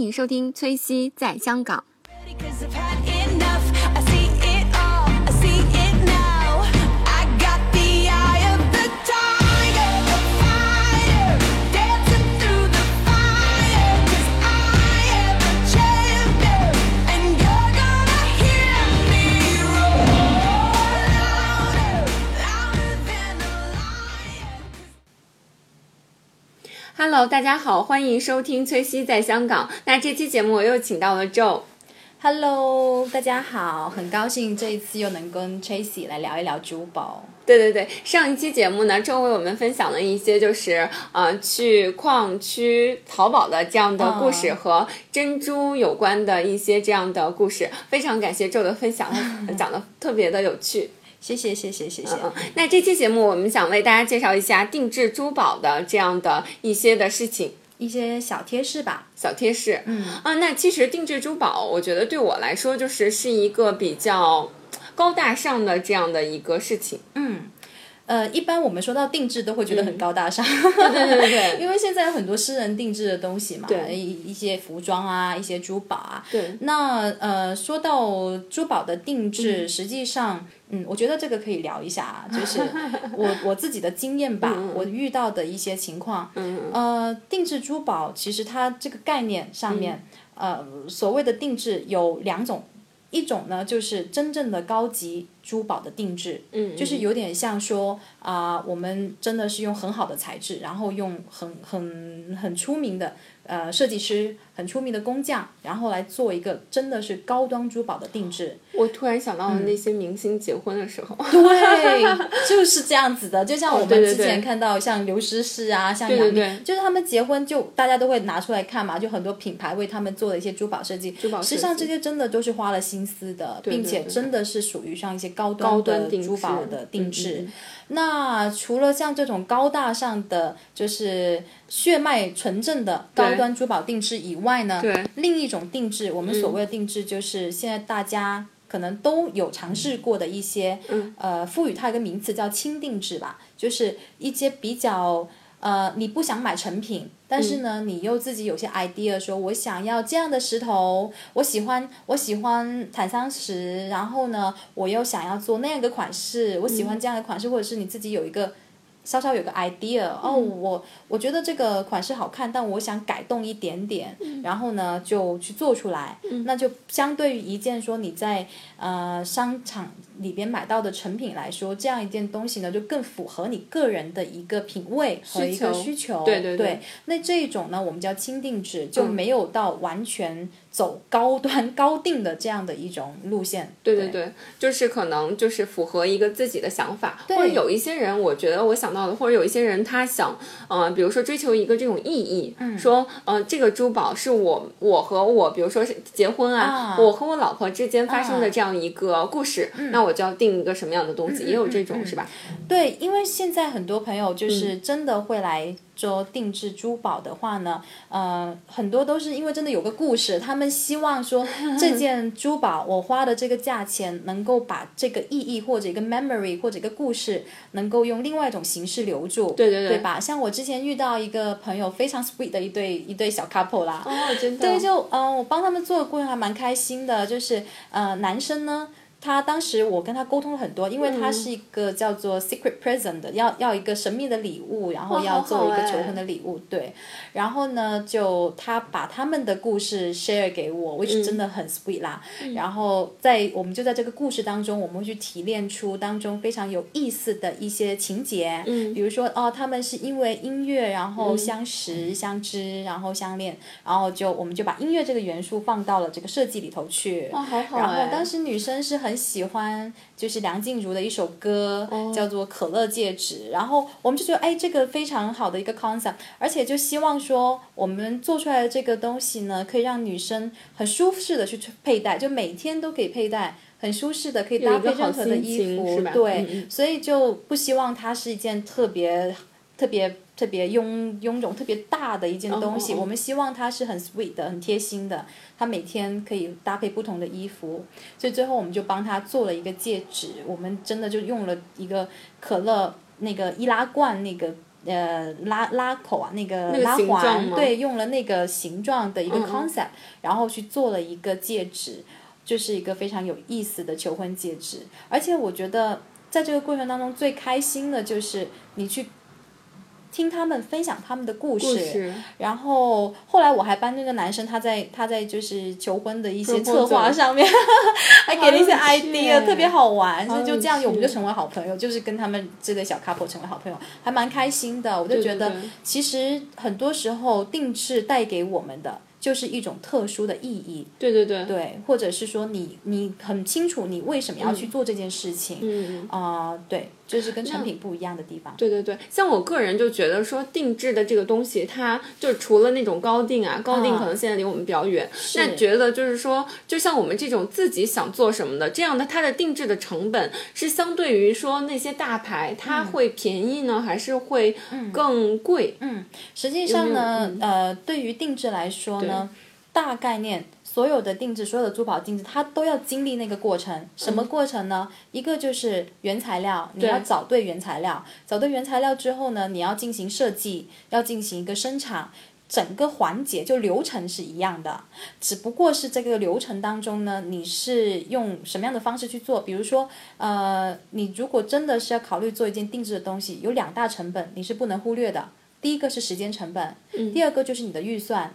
欢迎收听崔西在香港。Hello，大家好，欢迎收听崔西在香港。那这期节目我又请到了 Joe。Hello，大家好，很高兴这一次又能跟 Tracy 来聊一聊珠宝。对对对，上一期节目呢，周为我们分享了一些就是呃去矿区淘宝的这样的故事嗯和珍珠有关的一些这样的故事，非常感谢周的分享，讲的特别的有趣。谢谢，谢谢，谢谢。嗯，那这期节目我们想为大家介绍一下定制珠宝的这样的一些的事情。一些小贴士吧。小贴士，嗯啊，那其实定制珠宝，我觉得对我来说就是是一个比较高大上的这样的一个事情。嗯，呃，一般我们说到定制都会觉得很高大上，对对对对 因为现在有很多私人定制的东西嘛，对。一一些服装啊，一些珠宝啊。对。那呃，说到珠宝的定制，实际上，嗯，我觉得这个可以聊一下啊，就是 我我自己的经验吧，我遇到的一些情况。嗯呃，定制珠宝其实它这个概念上面，呃，所谓的定制有两种，一种呢就是真正的高级珠宝的定制，嗯，就是有点像说啊、我们真的是用很好的材质，然后用很很很出名的呃设计师、很出名的工匠，然后来做一个真的是高端珠宝的定制。我突然想到了那些明星结婚的时候，对，就是这样子的。就像我们之前看到像刘诗诗啊，像杨幂，就是他们结婚就大家都会拿出来看嘛，就很多品牌为他们做的一些珠宝设计。珠宝实际上这些真的都是花了心思的，并且真的是属于像一些高高端的珠宝的定嗯制。那除了像这种高大上的，就是血脉纯正的高端珠宝定制以外呢，对另一种定制，我们所谓的定制，就是现在大家可能都有尝试过的一些，嗯呃，赋予它一个名词叫轻定制吧，就是一些比较。呃，你不想买成品，但是呢，你又自己有些 idea，说我想要这样的石头，我喜欢我喜欢坦桑石，然后呢，我又想要做那样一个款式，我喜欢这样的款式，或者是你自己有一个稍稍有个 idea，哦，我我觉得这个款式好看，但我想改动一点点，然后呢就去做出来，那就相对于一件说你在呃商场里边买到的成品来说，这样一件东西呢就更符合你个人的一个品味和一个需求。需求，对对。对那这一种呢，我们叫轻定制，就没有到完全走高端高定的这样的一种路线。对对对，就是可能就是符合一个自己的想法，或者有一些人，我觉得我想到的，或者有一些人他想，呃，比如说追求一个这种意义，嗯。说，呃，这个珠宝是我我和我，比如说是结婚啊，啊。我和我老婆之间发生的这样一个故事，嗯。那我就要定一个什么样的东西，也有这种、是吧？对，因为现在很多朋友就是嗯。真的会来做定制珠宝的话呢，呃，很多都是因为真的有个故事，他们希望说 这件珠宝我花的这个价钱能够把这个意义或者一个 memory 或者一个故事能够用另外一种形式留住，对对对对吧？像我之前遇到一个朋友非常 sweet 的一对一对小 couple 啦，哦，真的，对，就嗯、呃我帮他们做的过程还蛮开心的。就是呃，男生呢，他当时我跟他沟通了很多，因为嗯他是一个叫做 secret present 的，要要一个神秘的礼物，然后要做一个求婚的礼物，对。然后呢，就他把他们的故事 share 给我，which 真的很 sweet 啦。然后在我们就在这个故事当中，我们会去提炼出当中非常有意思的一些情节，嗯。比如说哦，他们是因为音乐然后相识、相知，然后相恋，然后就我们就把音乐这个元素放到了这个设计里头去。哇，好好然后哎，当时女生是很喜欢，就是梁静茹的一首歌，哦叫做《可乐戒指》。然后我们就觉得，哎，这个非常好的一个 concept，而且就希望说，我们做出来的这个东西呢，可以让女生很舒适的去佩戴，就每天都可以佩戴。很舒适的，可以搭配任何的衣服对，嗯嗯所以就不希望它是一件特别、特别、特别臃臃肿、特别大的一件东西。我们希望它是很 sweet 的、很贴心的，它每天可以搭配不同的衣服。所以最后我们就帮他做了一个戒指，我们真的就用了一个可乐那个易拉罐那个呃拉拉口啊，那个拉环，对，用了那个形状的一个 concept，、然后去做了一个戒指，就是一个非常有意思的求婚戒指。而且我觉得在这个过程当中最开心的就是你去听他们分享他们的故事，故事。然后后来我还帮那个男生他在他在就是求婚的一些策划上面 还给了一些 idea，特别好玩，所以就这样我们就成为好朋友，就是跟他们这对小 couple 成为好朋友，还蛮开心的。我就觉得其实很多时候定制带给我们的就是一种特殊的意义，对对对，对，或者是说你你很清楚你为什么要去做这件事情，嗯。啊、对，就是跟成品不一样的地方。对对对，像我个人就觉得说定制的这个东西，它就除了那种高定啊，高定可能现在离我们比较远，那觉得就是说，就像我们这种自己想做什么的，这样的它的定制的成本是相对于说那些大牌，它会便宜呢，还是会更贵？嗯，实际上呢，呃，对于定制来说呢，大概念所有的定制，所有的珠宝定制，它都要经历那个过程。什么过程呢？一个就是原材料，你要找对原材料，找对原材料之后呢，你要进行设计，要进行一个生产。整个环节就流程是一样的，只不过是这个流程当中呢，你是用什么样的方式去做？比如说，呃，你如果真的是要考虑做一件定制的东西，有两大成本你是不能忽略的。第一个是时间成本，第二个就是你的预算。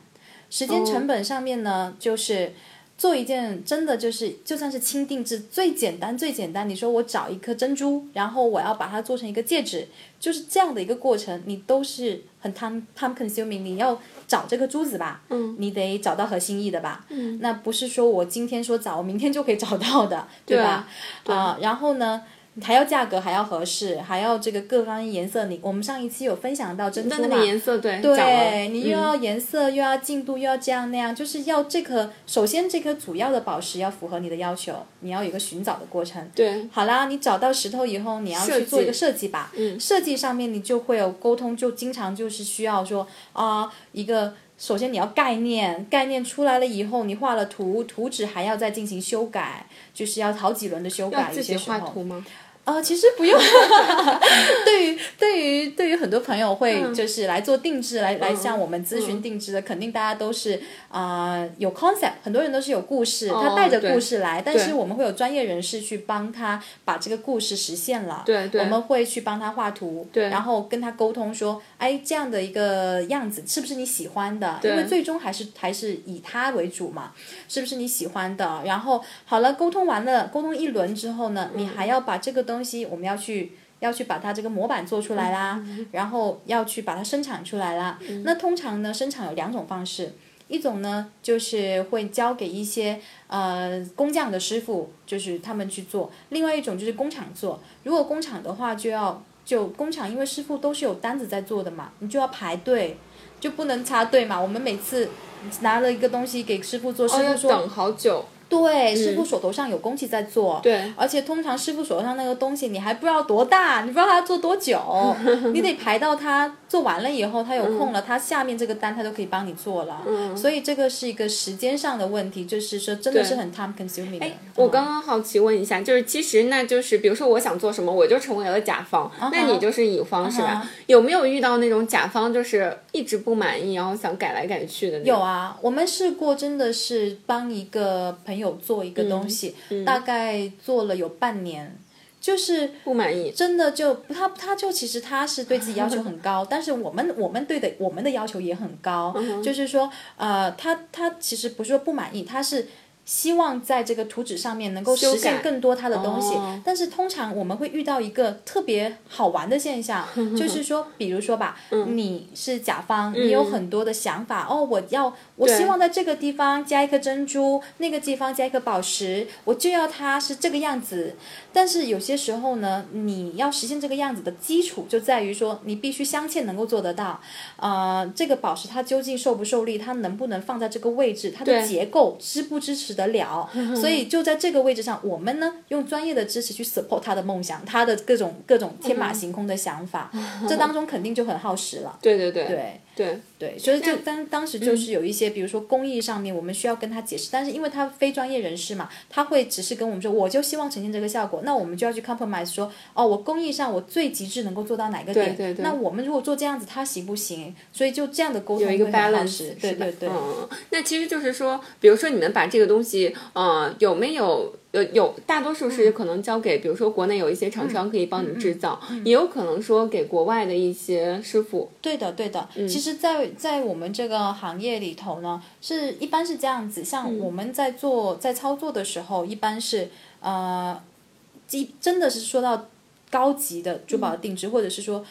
时间成本上面呢，就是做一件真的就是就算是轻定制，最简单最简单。你说我找一颗珍珠，然后我要把它做成一个戒指，就是这样的一个过程，你都是很 time time consuming。你要找这个珠子吧，嗯，你得找到合心意的吧，嗯，那不是说我今天说找，我明天就可以找到的，对吧？啊、然后呢？还要价格还要合适，还要这个各方颜色。你我们上一期有分享到珍珠嘛？那那个颜色对，对你又嗯要颜色，又要进度，又要这样那样，就是要这颗。首先，这颗主要的宝石要符合你的要求，你要有一个寻找的过程。对好啦，你找到石头以后，你要去做一个设计吧。嗯设计上面你就会有沟通，就经常就是需要说啊、一个。首先你要概念，概念出来了以后，你画了图，图纸还要再进行修改，就是要好几轮的修改。有些时候画图吗？呃，其实不用。对于对于对于很多朋友会就是来做定制，来来向我们咨询定制的，肯定大家都是啊、呃有 concept，很多人都是有故事，他带着故事来，但是我们会有专业人士去帮他把这个故事实现了。对对我们会去帮他画图，对然后跟他沟通说，哎，这样的一个样子是不是你喜欢的？因为最终还是还是以他为主嘛，是不是你喜欢的？然后好了，沟通完了，沟通一轮之后呢，你还要把这个东西，我们要去。要去把它这个模板做出来啦，然后要去把它生产出来啦。那通常呢，生产有两种方式，一种呢就是会交给一些呃工匠的师傅，就是他们去做；另外一种就是工厂做。如果工厂的话，就要就工厂，因为师傅都是有单子在做的嘛，你就要排队，就不能插队嘛。我们每次拿了一个东西给师傅做，师傅说、等好久。对，师傅手头上有工期在做，对。而且通常师傅手上那个东西你还不知道多大，你不知道他要做多久，你得排到他做完了以后，他有空了，他下面这个单他都可以帮你做了，所以这个是一个时间上的问题，就是说真的是很 time consuming 的。我刚刚好奇问一下，就是其实那就是，比如说我想做什么，我就成为了甲方，那你就是乙方是吧？啊有没有遇到那种甲方就是一直不满意，然后想改来改去的那种？有啊，我们试过，真的是帮一个朋友做一个东西，大概做了有半年，就是不满意。真的就他他就其实他是对自己要求很高，但是我们我们对的我们的要求也很高，嗯就是说呃他他其实不是说不满意，他是。希望在这个图纸上面能够实现更多它的东西，哦。但是通常我们会遇到一个特别好玩的现象，就是说，比如说吧，嗯。你是甲方，你有很多的想法，哦，我要，我希望在这个地方加一颗珍珠，那个地方加一颗宝石，我就要它是这个样子。但是有些时候呢，你要实现这个样子的基础就在于说，你必须镶嵌能够做得到，呃，这个宝石它究竟受不受力，它能不能放在这个位置，它的结构支不支持得了？所以就在这个位置上，我们呢用专业的知识去 support 他的梦想，他的各种各种天马行空的想法，这当中肯定就很耗时了。对对对。对，对，对，所以就当当时嗯就是有一些，比如说工艺上面，我们需要跟他解释，但是因为他非专业人士嘛，他会只是跟我们说，我就希望呈现这个效果，那我们就要去 compromise 说，哦，我工艺上我最极致能够做到哪个点，对对那我们如果做这样子，他行不行？所以就这样的沟通有一个 balance，对对对。嗯，那其实就是说，比如说你们把这个东西，呃，有没有？有有，大多数嗯是可能交给，比如说国内有一些厂商可以帮你制造，也有可能说给国外的一些师傅。对的，对的。嗯其实在，在我们这个行业里头呢，是一般是这样子。像嗯我们在做在操作的时候，一般是呃，基真的是说到高级的珠宝的定制，或者是说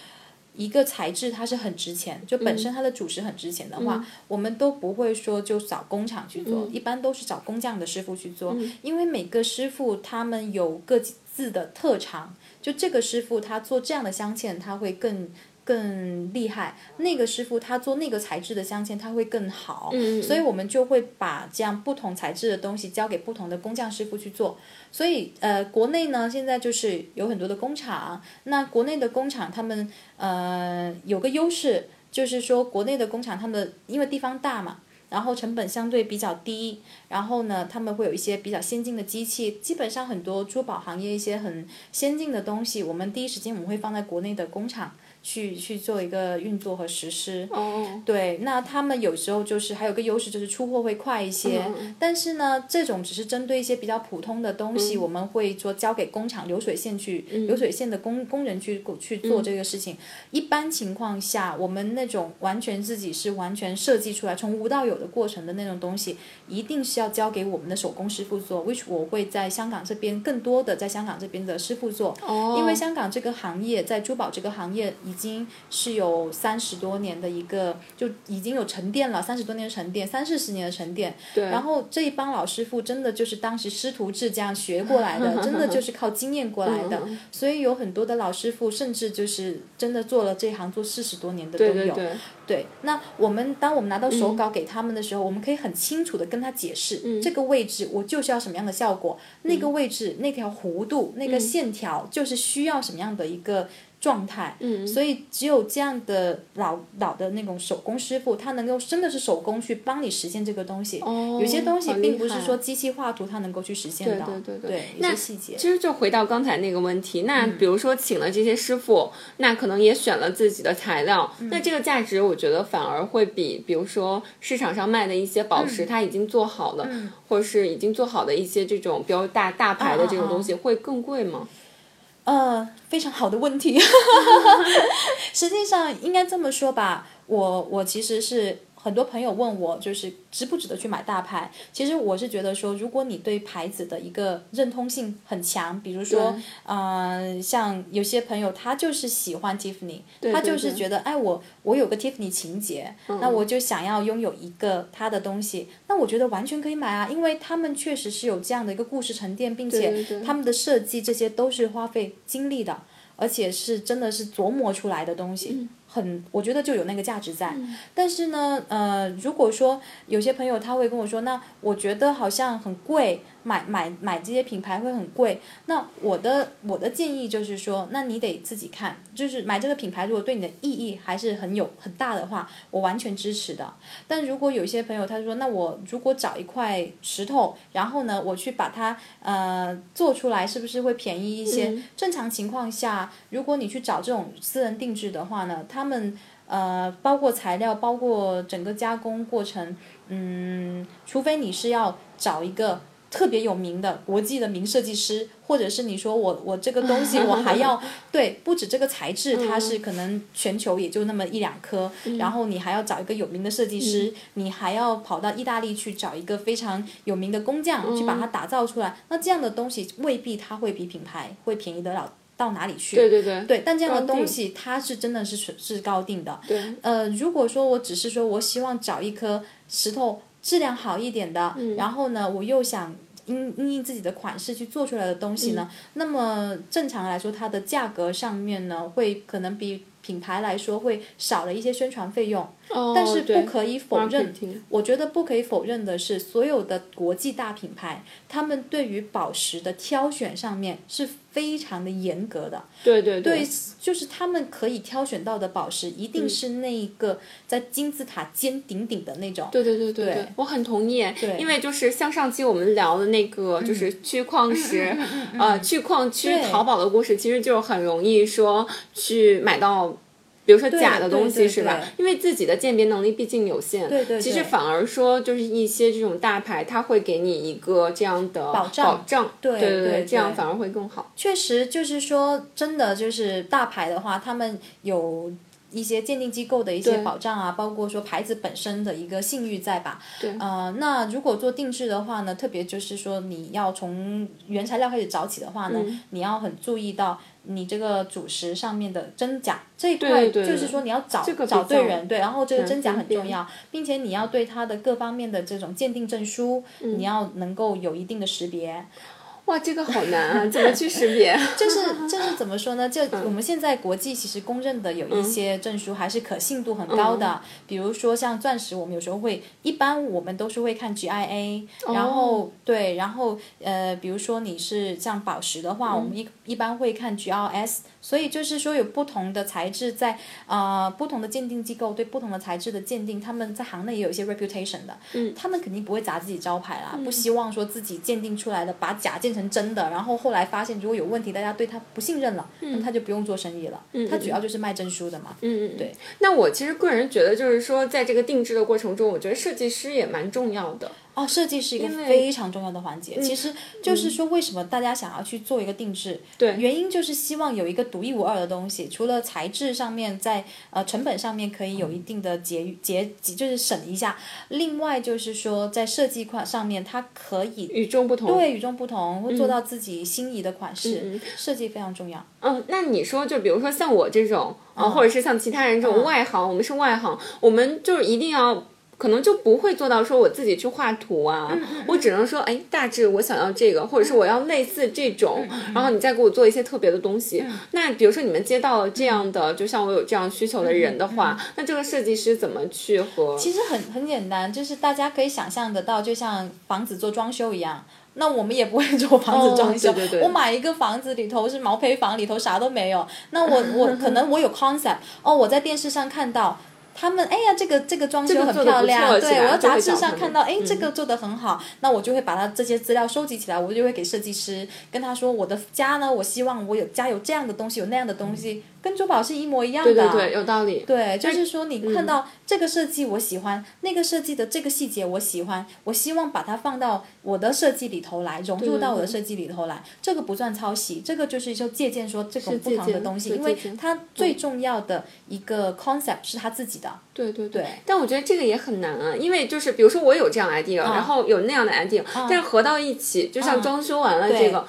一个材质它是很值钱，就本身它的主石很值钱的话，我们都不会说就找工厂去做，一般都是找工匠的师傅去做，因为每个师傅他们有各自的特长，就这个师傅他做这样的镶嵌，他会更。更厉害，那个师傅他做那个材质的镶嵌，他会更好，嗯所以我们就会把这样不同材质的东西交给不同的工匠师傅去做。所以呃，国内呢现在就是有很多的工厂，那国内的工厂他们呃有个优势，就是说国内的工厂他们因为地方大嘛。然后成本相对比较低，然后呢，他们会有一些比较先进的机器，基本上很多珠宝行业一些很先进的东西，我们第一时间我们会放在国内的工厂去去做一个运作和实施。哦，对，那他们有时候就是还有个优势，就是出货会快一些。但是呢，这种只是针对一些比较普通的东西，我们会说交给工厂流水线去，流水线的工工人去去做这个事情。一般情况下，我们那种完全自己是完全设计出来，从无到有的过程的那种东西，一定是要交给我们的手工师傅做，which 我会在香港这边更多的在香港这边的师傅做。哦，因为香港这个行业在珠宝这个行业已经是有三十多年的一个，就已经有沉淀了，三十多年沉淀，三四十年的沉淀。对，然后这一帮老师傅真的就是当时师徒制这样学过来的，真的就是靠经验过来的。嗯所以有很多的老师傅，甚至就是真的做了这行做四十多年的都有。对对对，对，那我们当我们拿到手稿给他们的时候，我们可以很清楚的跟他解释，嗯。这个位置我就是要什么样的效果，那个位置那条弧度那个线条就是需要什么样的一个状态。嗯，所以只有这样的老老的那种手工师傅，他能够真的是手工去帮你实现这个东西。哦，有些东西并不是说机器画图它能够去实现的，对对对对，有些细节。其实就回到刚才那个问题，那嗯比如说请了这些师傅，那可能也选了自己的材料，嗯那这个价值我觉得反而会比，比如说市场上卖的一些宝嗯石，它已经做好了，或者是已经做好的一些这种比较大大牌的这种东西，会更贵吗？呃，非常好的问题。实际上应该这么说吧，我我其实是很多朋友问我，就是值不值得去买大牌。其实我是觉得说，如果你对牌子的一个认同性很强，比如说嗯，呃，像有些朋友他就是喜欢 Tiffany，他对就是觉得，哎，我我有个 Tiffany 情节，那我就想要拥有一个他的东西，那我觉得完全可以买啊，因为他们确实是有这样的一个故事沉淀，并且他们的设计这些都是花费精力的，而且是真的是琢磨出来的东西。很，我觉得就有那个价值在。但是呢，呃，如果说有些朋友他会跟我说，那我觉得好像很贵，买买买这些品牌会很贵。那我的我的建议就是说，那你得自己看，就是买这个品牌如果对你的意义还是很有很大的话，我完全支持的。但如果有些朋友他说，那我如果找一块石头，然后呢，我去把它呃做出来，是不是会便宜一些？正常情况下，如果你去找这种私人定制的话呢，他们呃包括材料，包括整个加工过程，嗯，除非你是要找一个。特别有名的国际的名设计师，或者是你说我我这个东西我还要对，不止这个材质，它是可能全球也就那么一两颗，然后你还要找一个有名的设计师，你还要跑到意大利去找一个非常有名的工匠去把它打造出来，那这样的东西未必它会比品牌会便宜得了到哪里去。对对对，对，但这样的东西它是真的是是是高定的。对，呃，如果说我只是说我希望找一颗石头质量好一点的，然后呢，我又想因因应自己的款式去做出来的东西呢，那么正常来说，它的价格上面呢，会可能比品牌来说会少了一些宣传费用。哦但是不可以否认我觉得不可以否认的是，所有的国际大品牌，他们对于宝石的挑选上面是非常的严格的。对对对，就是他们可以挑选到的宝石，一定是那一个在金字塔尖顶顶的那种。对对对对对我很同意。对因为就是像上期我们聊的那个，就是去矿石，呃，去矿区对淘宝的故事，其实就很容易说去买到。比如说假的东西是吧？因为自己的鉴别能力毕竟有限，对对对其实反而说就是一些这种大牌，它会给你一个这样的保障。障，对对对对这样反而会更好。确实，就是说，真的就是大牌的话，他们有一些鉴定机构的一些保障啊，包括说牌子本身的一个信誉在吧？对。呃，那如果做定制的话呢，特别就是说你要从原材料开始找起的话呢，嗯。你要很注意到你这个主食上面的真假这一块，就是说你要找找对人，对，然后这个真假很重要，并且你要对它的各方面的这种鉴定证书，嗯你要能够有一定的识别。哇，这个好难啊，怎么去识别？就是就是怎么说呢？就嗯。我们现在国际其实公认的有一些证书还是可信度很高的，嗯比如说像钻石，我们有时候会，一般我们都是会看 GIA，、然哦。后对，然后呃，比如说你是像宝石的话，我嗯。们一一般会看 GRS。所以就是说，有不同的材质在呃不同的鉴定机构对不同的材质的鉴定，他们在行内也有一些 reputation 的，嗯，他们肯定不会砸自己招牌啦，不希望说自己鉴定出来的把假鉴成真的，然后后来发现如果有问题，大家对他不信任了，那他就不用做生意了，他主要就是卖证书的嘛，嗯嗯，对。那我其实个人觉得，就是说，在这个定制的过程中，我觉得设计师也蛮重要的。哦，设计是一个非常重要的环节。其实就是说，为什么大家想要去做一个定制？对原因就是希望有一个独一无二的东西，除了材质上面在呃成本上面可以有一定的节节，就是省一下。另外就是说，在设计款上面，它可以与众不同。对与众不同，会做到自己心仪的款式，设计非常重要。嗯，那你说，就比如说像我这种，啊、或者是像其他人这种嗯外行，我们是外行，我们就是一定要。可能就不会做到说我自己去画图啊，嗯我只能说，哎，大致我想要这个，或者是我要类似这种，嗯然后你再给我做一些特别的东西。那比如说你们接到了这样的，就像我有这样需求的人的话，那这个设计师怎么去和？嗯其实很很简单，就是大家可以想象得到，就像房子做装修一样。那我们也不会做房子装修，哦对对对我买一个房子里头是毛坯房，里头啥都没有。那我我可能我有 concept，哦，我在电视上看到。他们哎呀，这个这个装修很漂亮，对我要杂志上看到，哎，这个做的很好，那我就会把它这些资料收集起来，我就会给设计师跟他说，我的家呢，我希望我有家有这样的东西，有那样的东西，跟珠宝是一模一样的。对对对，有道理。对，就是说你看嗯到这个设计我喜欢，那个设计的这个细节我喜欢，我希望把它放到我的设计里头来，融入到我的设计里头来。这个不算抄袭，这个就是就借鉴说这种不同的东西，因为它最重要的一个 concept 是他自己的。对对对但我觉得这个也很难啊，因为就是比如说我有这样 idea，、然后有那样的 idea，、但是合到一起，就像嗯装修完了这对个。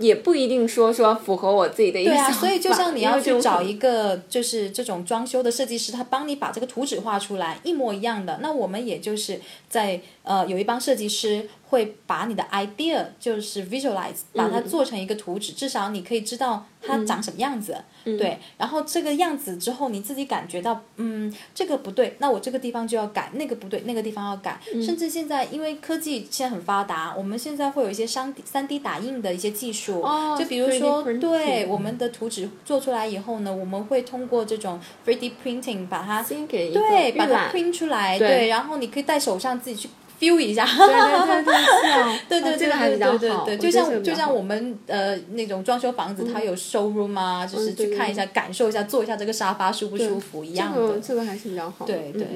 也不一定说说符合我自己的一个对啊，所以就像你要去找一个就是这种装修的设计师，他帮你把这个图纸画出来一模一样的。那我们也就是在呃有一帮设计师会把你的 idea 就是 visualize，把它做成一个图纸，至少你可以知道它长什么样子。对，然后这个样子之后，你自己感觉到，嗯，这个不对，那我这个地方就要改，那个不对，那个地方要改。甚至现在因为科技现在很发达，我们现在会有一些三三 D 打印的一些技术，哦就比如说，对我们的图纸做出来以后呢，我们会通过这种 3D printing 把它先给对把它 print 出来，对。对，然后你可以在手上自己去 feel 一下。对对对对，对对 这个还对比较好，对对对，我就像就像我们呃那种装修房子，它有 showroom 啊，就是去看一下、感受一下、坐一下这个沙发舒不舒服一样的。这个这个还是比较好的。对对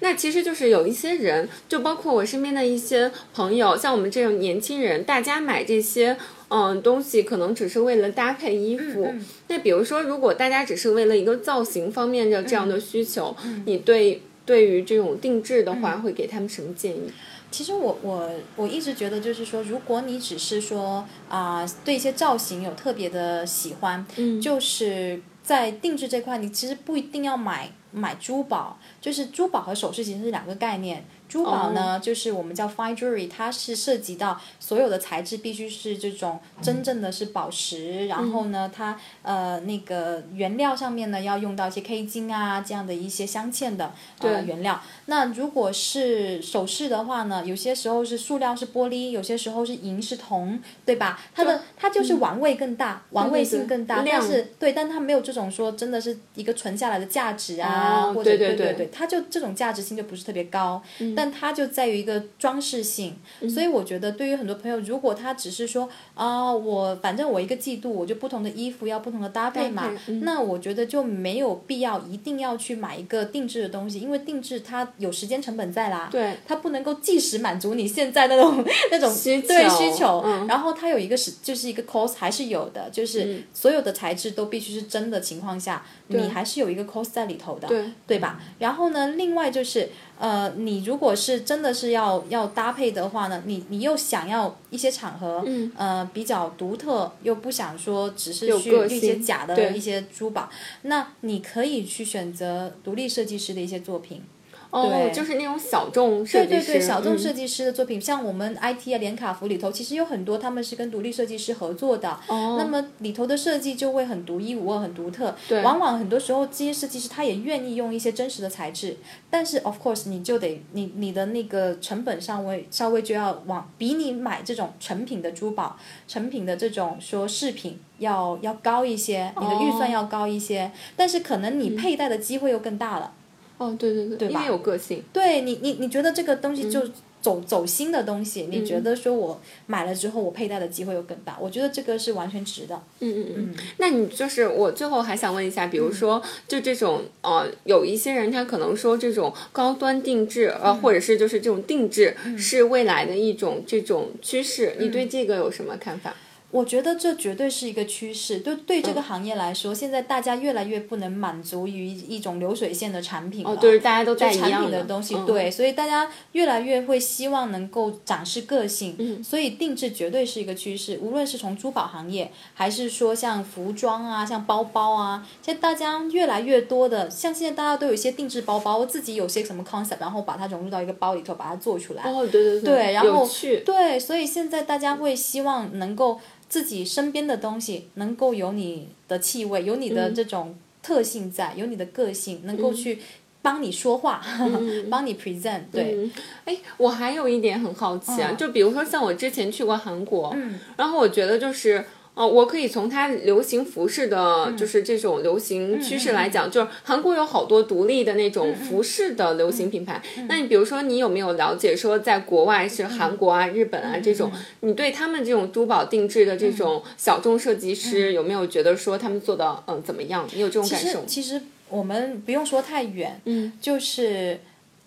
那其实就是有一些人，就包括我身边的一些朋友，像我们这种年轻人，大家买这些嗯东西，可能只是为了搭配衣服。嗯那比如说，如果大家只是为了一个造型方面的这样嗯的需求，你对对于这种定制的话，会给他们什么建议？其实我我我一直觉得，就是说，如果你只是说啊、对一些造型有特别的喜欢，嗯就是在定制这块，你其实不一定要买买珠宝，就是珠宝和首饰其实是两个概念。珠宝哦。呢，就是我们叫 fine jewelry，它是涉及到所有的材质必须是这种真正的是宝石，然后呢，它呃那个原料上面呢要用到一些 K 金啊这样的一些镶嵌的呃原料。那如果是首饰的话呢，有些时候是塑料是玻璃，有些时候是银是铜，对吧？它的它就是玩味更大，玩味性更大，对但是对，但它没有这种说真的是一个存下来的价值啊，哦或者对对对对对，它就这种价值性就不是特别高，但它就在于一个装饰性。嗯所以我觉得对于很多朋友，如果他只是说啊、我反正我一个季度我就不同的衣服要不同的搭配嘛，那我觉得就没有必要一定要去买一个定制的东西，因为定制它有时间成本在啦。对它不能够即时满足你现在那种 那种需对需求，嗯然后它有一个是就是一个 cost 还是有的，就是所有的材质都必须是真的情况下，你还是有一个 cost 在里头的，对对吧？然后呢，另外就是呃，你如果是真的是要要搭配的话呢，你你又想要一些场合，嗯呃，比较独特，又不想说只是去一些假的一些珠宝，那你可以去选择独立设计师的一些作品。哦，对。就是那种小众设计师，对对对，小众嗯。设计师的作品，像我们 IT 啊、连卡服里头，其实有很多他们是跟独立设计师合作的。哦。那么里头的设计就会很独一无二、很独特。对。往往很多时候这些设计师他也愿意用一些真实的材质，但是 of course 你就得你你的那个成本上微稍微就要往比你买这种成品的珠宝、成品的这种说饰品要要高一些，你的预算哦。要高一些，但是可能你佩戴的机会又更大了。哦，对对对，因吧？为有个性，对你，你你觉得这个东西就嗯走、走心的东西，你觉得说我买了之后我佩戴的机会又更大，我觉得这个是完全值的。嗯嗯嗯。那你就是我最后还想问一下，比如说就这种呃，有一些人他可能说这种高端定制呃，或者是就是这种定制是未来的一种这种趋势，你对这个有什么看法？我觉得这绝对是一个趋势，对对嗯这个行业来说，现在大家越来越不能满足于一种流水线的产品了。哦，对，大家都就在一产样的东西，嗯对，所以大家越来越会希望能够展示个性，嗯所以定制绝对是一个趋势。无论是从珠宝行业，还是说像服装啊、像包包啊，现在大家越来越多的，像现在大家都有一些定制包包，自己有些什么 concept，然后把它融入到一个包里头，把它做出来。哦，对对对，然后对，所以现在大家会希望能够自己身边的东西能够有你的气味，有你嗯。的这种特性在，有你的个性，能够去帮你说话，帮你 present。对，嗯，哎，我还有一点很好奇啊，嗯。就比如说像我之前去过韩国，嗯。然后我觉得就是。哦，我可以从它流行服饰的，嗯就是这种流行趋势来讲，就是韩国有好多独立的那嗯种服饰的流行品牌。那你比如说，你有没有了解说，在国外是韩国啊、日本啊这种，你对他们这种珠宝定制的这种小众设计师，有没有觉得说他们做的嗯怎么样？你有这种感受吗？实其实我们不用说太远，嗯，就是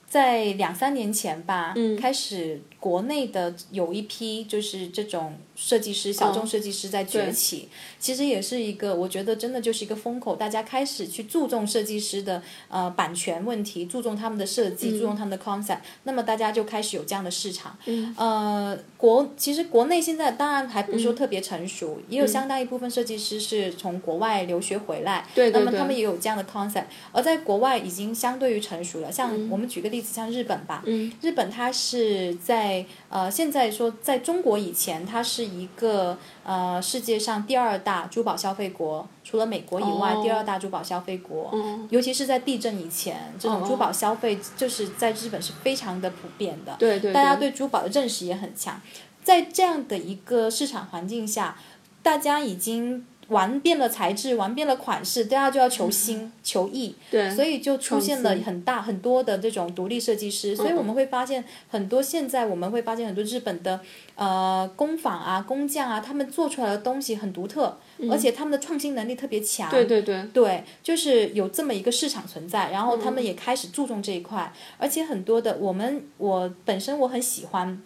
在两三年前吧，嗯开始国内的有一批就是这种设计师、小众设计师在崛起，其实也是一个我觉得真的就是一个风口，大家开始去注重设计师的呃版权问题，注重他们的设计，注重他们的 concept，那么大家就开始有这样的市场。嗯。呃，国其实国内现在当然还不是说特别成嗯。熟，也有相当一部分设计师是从国外留学回来，对对那么他们也有这样的 concept，而在国外已经相对于成熟了。像我们举个例子，像日本吧，嗯。日本它是在呃现在说在中国以前，它是一个呃世界上第二大珠宝消费国，除了美国以外，哦第二大珠宝消费国。嗯，尤其是在地震以前，这种哦珠宝消费就是在日本是非常的普遍的。对对，大家对珠宝的认识也很强。在这样的一个市场环境下，大家已经玩遍了材质，玩遍了款式，大家就要求新、求异，对，所以就出现了很大很多的这种独立设计师。所以我们会发现很多现在我们会发现很多日本的呃工坊啊、工匠啊，他们做出来的东西很独特，而且他们的创新能力特别强。对对对，对，就是有这么一个市场存在，然后他们也开始注重这一块，而且很多的我们我本身我很喜欢。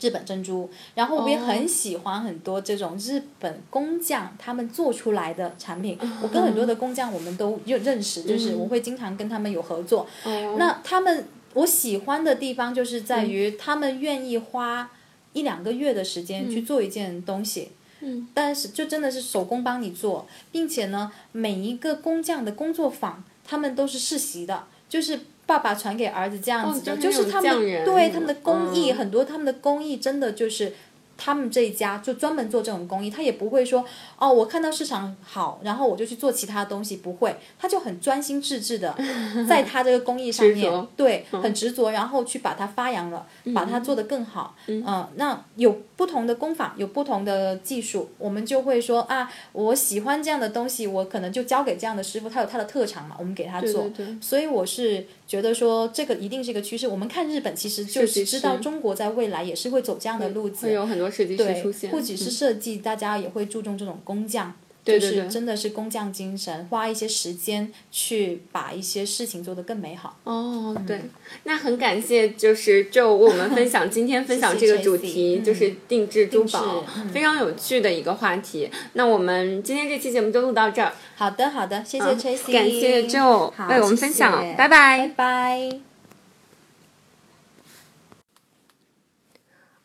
日本珍珠，然后我也很喜欢很多这种日本工匠他们做出来的产品。我跟很多的工匠我们都认认识，就是我会经常跟他们有合作。哦那他们我喜欢的地方就是在于他们愿意花一两个月的时间去做一件东西。嗯，但是就真的是手工帮你做，并且呢，每一个工匠的工作坊，他们都是世袭的，就是爸爸传给儿子这样子的，哦就就是是他们对他们的工艺，嗯很多他们的工艺真的就是。他们这一家就专门做这种工艺，他也不会说哦，我看到市场好，然后我就去做其他东西，不会，他就很专心致志的 在他这个工艺上面，对，很执着，然后去把它发扬了，把它做得更好。嗯、那有不同的工法，有不同的技术，我们就会说啊，我喜欢这样的东西，我可能就交给这样的师傅，他有他的特长嘛，我们给他做。对对所以我是觉得说，这个一定是一个趋势。我们看日本，其实就是知道中国在未来也是会走这样的路子。会有很多设计师对出现，，不只是嗯设计，大家也会注重这种工匠。对对对就是真的是工匠精神，花一些时间去把一些事情做得更美好。哦，对，那很感谢，就是就为我们分享 今天分享这个主题，就是定制珠宝非常有趣的一个话题。那我们今天这期节目就录到这儿，好的，好的，谢谢好 Tracy，感谢 Joe 好为我们分享谢谢拜拜拜拜。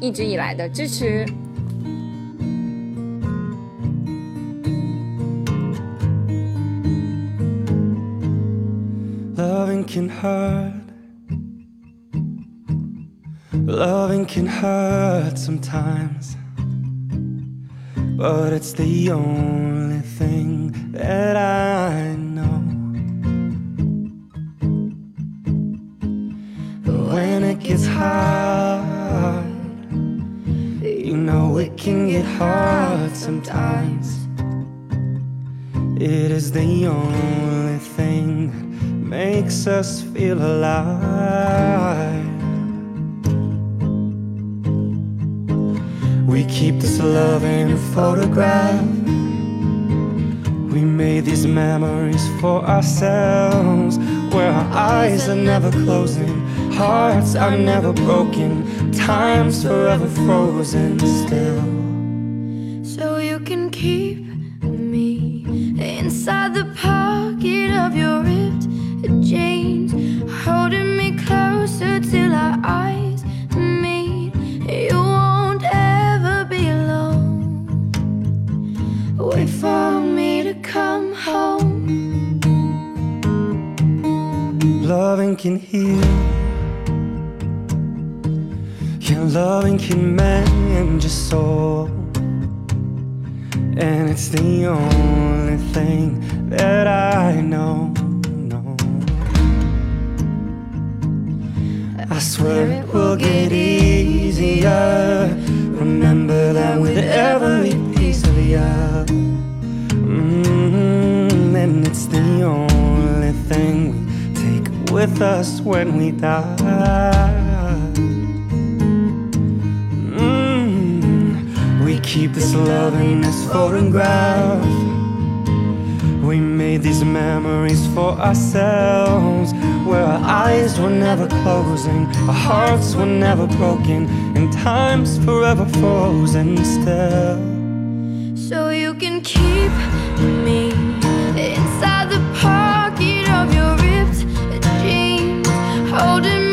一直以来的支持。 Loving can hurt. Loving can hurt sometimes. But it's the only thing that I know. Sometimes. It is the only thing that makes us feel alive. We keep this love in a photograph. We made these memories for ourselves, where our eyes are never closing, hearts are never broken, time's forever frozen still. Keep me inside the pocket of your ripped jeans, holding me closer till our eyes meet. You won't ever be alone. Wait for me to come home. Loving can heal. Yeah, loving can mend your soul. And it's the only thing that I know. know. I swear it will get easier. Remember that with every piece of you. Mm, and it's the only thing we take with us when we die. Keep this love in this photograph. We made these memories for ourselves, where our eyes were never closing, our hearts were never broken, and time's forever frozen still. So you can keep me inside the pocket of your ripped jeans, holding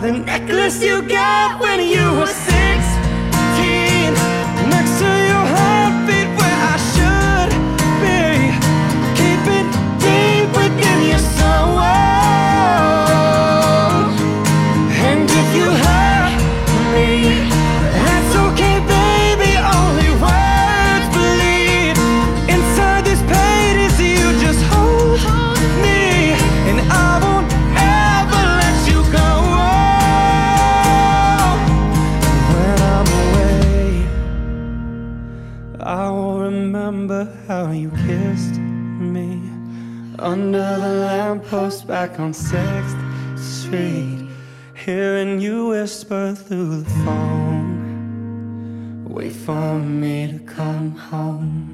the necklace you got when you were. Back on 6th Street. Hearing you whisper through the phone. Wait for me to come home.